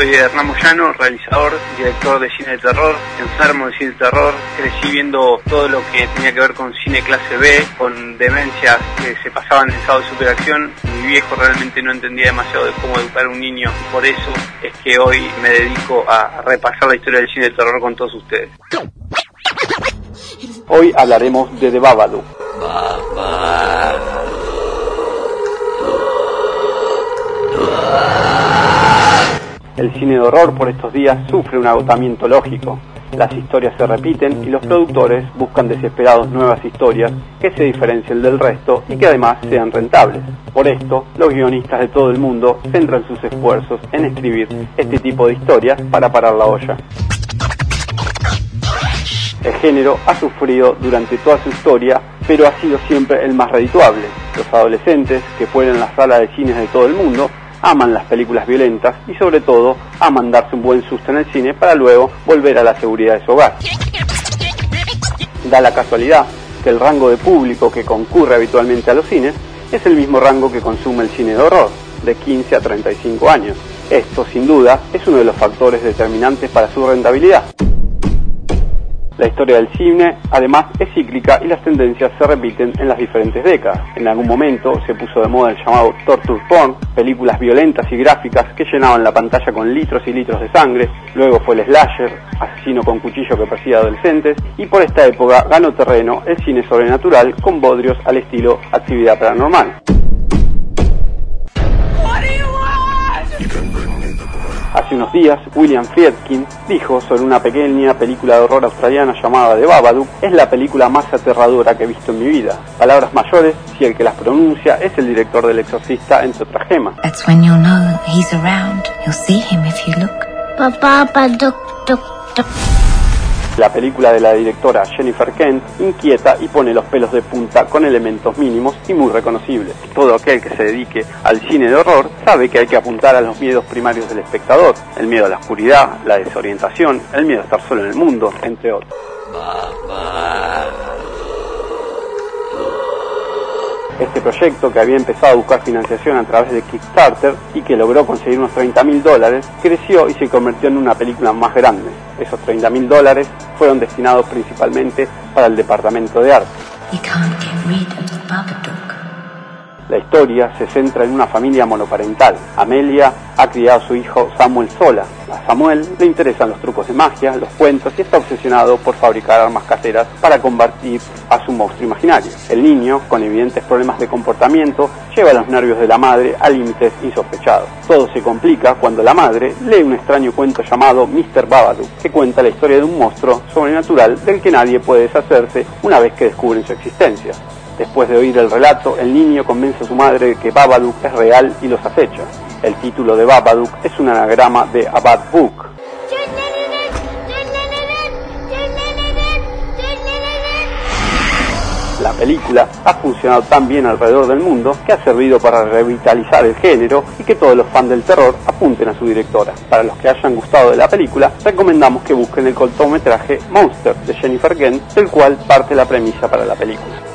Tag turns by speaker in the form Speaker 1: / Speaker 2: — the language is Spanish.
Speaker 1: Soy Hernán Moyano, realizador, director de cine de terror, enfermo de cine de terror. Crecí viendo todo lo que tenía que ver con cine clase B, con demencias que se pasaban en estado de superacción. Mi viejo realmente no entendía demasiado de cómo educar a un niño. Por eso es que hoy me dedico a repasar la historia del cine de terror con todos ustedes.
Speaker 2: Hoy hablaremos de The Babadook. El cine de horror por estos días sufre un agotamiento lógico. Las historias se repiten y los productores buscan desesperados nuevas historias que se diferencien del resto y que además sean rentables. Por esto, los guionistas de todo el mundo centran sus esfuerzos en escribir este tipo de historias para parar la olla. El género ha sufrido durante toda su historia, pero ha sido siempre el más redituable. Los adolescentes que fueron las salas de cines de todo el mundo aman las películas violentas y sobre todo aman darse un buen susto en el cine para luego volver a la seguridad de su hogar. Da la casualidad que el rango de público que concurre habitualmente a los cines es el mismo rango que consume el cine de horror, de 15 a 35 años. Esto, sin duda, es uno de los factores determinantes para su rentabilidad. La historia del cine, además, es cíclica y las tendencias se repiten en las diferentes décadas. En algún momento se puso de moda el llamado torture porn, películas violentas y gráficas que llenaban la pantalla con litros y litros de sangre. Luego fue el slasher, asesino con cuchillo que persigue adolescentes. Y por esta época ganó terreno el cine sobrenatural con bodrios al estilo actividad paranormal. Hace unos días, William Friedkin dijo sobre una pequeña película de horror australiana llamada The Babadook, es la película más aterradora que he visto en mi vida. Palabras mayores, si el que las pronuncia es el director del Exorcista, entre otras gemas.
Speaker 3: That's when
Speaker 2: La película de la directora Jennifer Kent inquieta y pone los pelos de punta con elementos mínimos y muy reconocibles. Todo aquel que se dedique al cine de horror sabe que hay que apuntar a los miedos primarios del espectador, el miedo a la oscuridad, la desorientación, el miedo a estar solo en el mundo, entre otros. Este proyecto, que había empezado a buscar financiación a través de Kickstarter y que logró conseguir unos 30 mil dólares, creció y se convirtió en una película más grande. Esos 30 mil dólares fueron destinados principalmente para el departamento de arte. La historia se centra en una familia monoparental. Amelia ha criado a su hijo Samuel sola. A Samuel le interesan los trucos de magia, los cuentos y está obsesionado por fabricar armas caseras para combatir a su monstruo imaginario. El niño, con evidentes problemas de comportamiento, lleva los nervios de la madre a límites insospechados. Todo se complica cuando la madre lee un extraño cuento llamado Mr. Babadook, que cuenta la historia de un monstruo sobrenatural del que nadie puede deshacerse una vez que descubren su existencia. Después de oír el relato, el niño convence a su madre de que Babadook es real y los acecha. El título de Babadook es un anagrama de A Bad Book. La película ha funcionado tan bien alrededor del mundo que ha servido para revitalizar el género y que todos los fans del terror apunten a su directora. Para los que hayan gustado de la película, recomendamos que busquen el cortometraje Monster de Jennifer Kent, del cual parte la premisa para la película.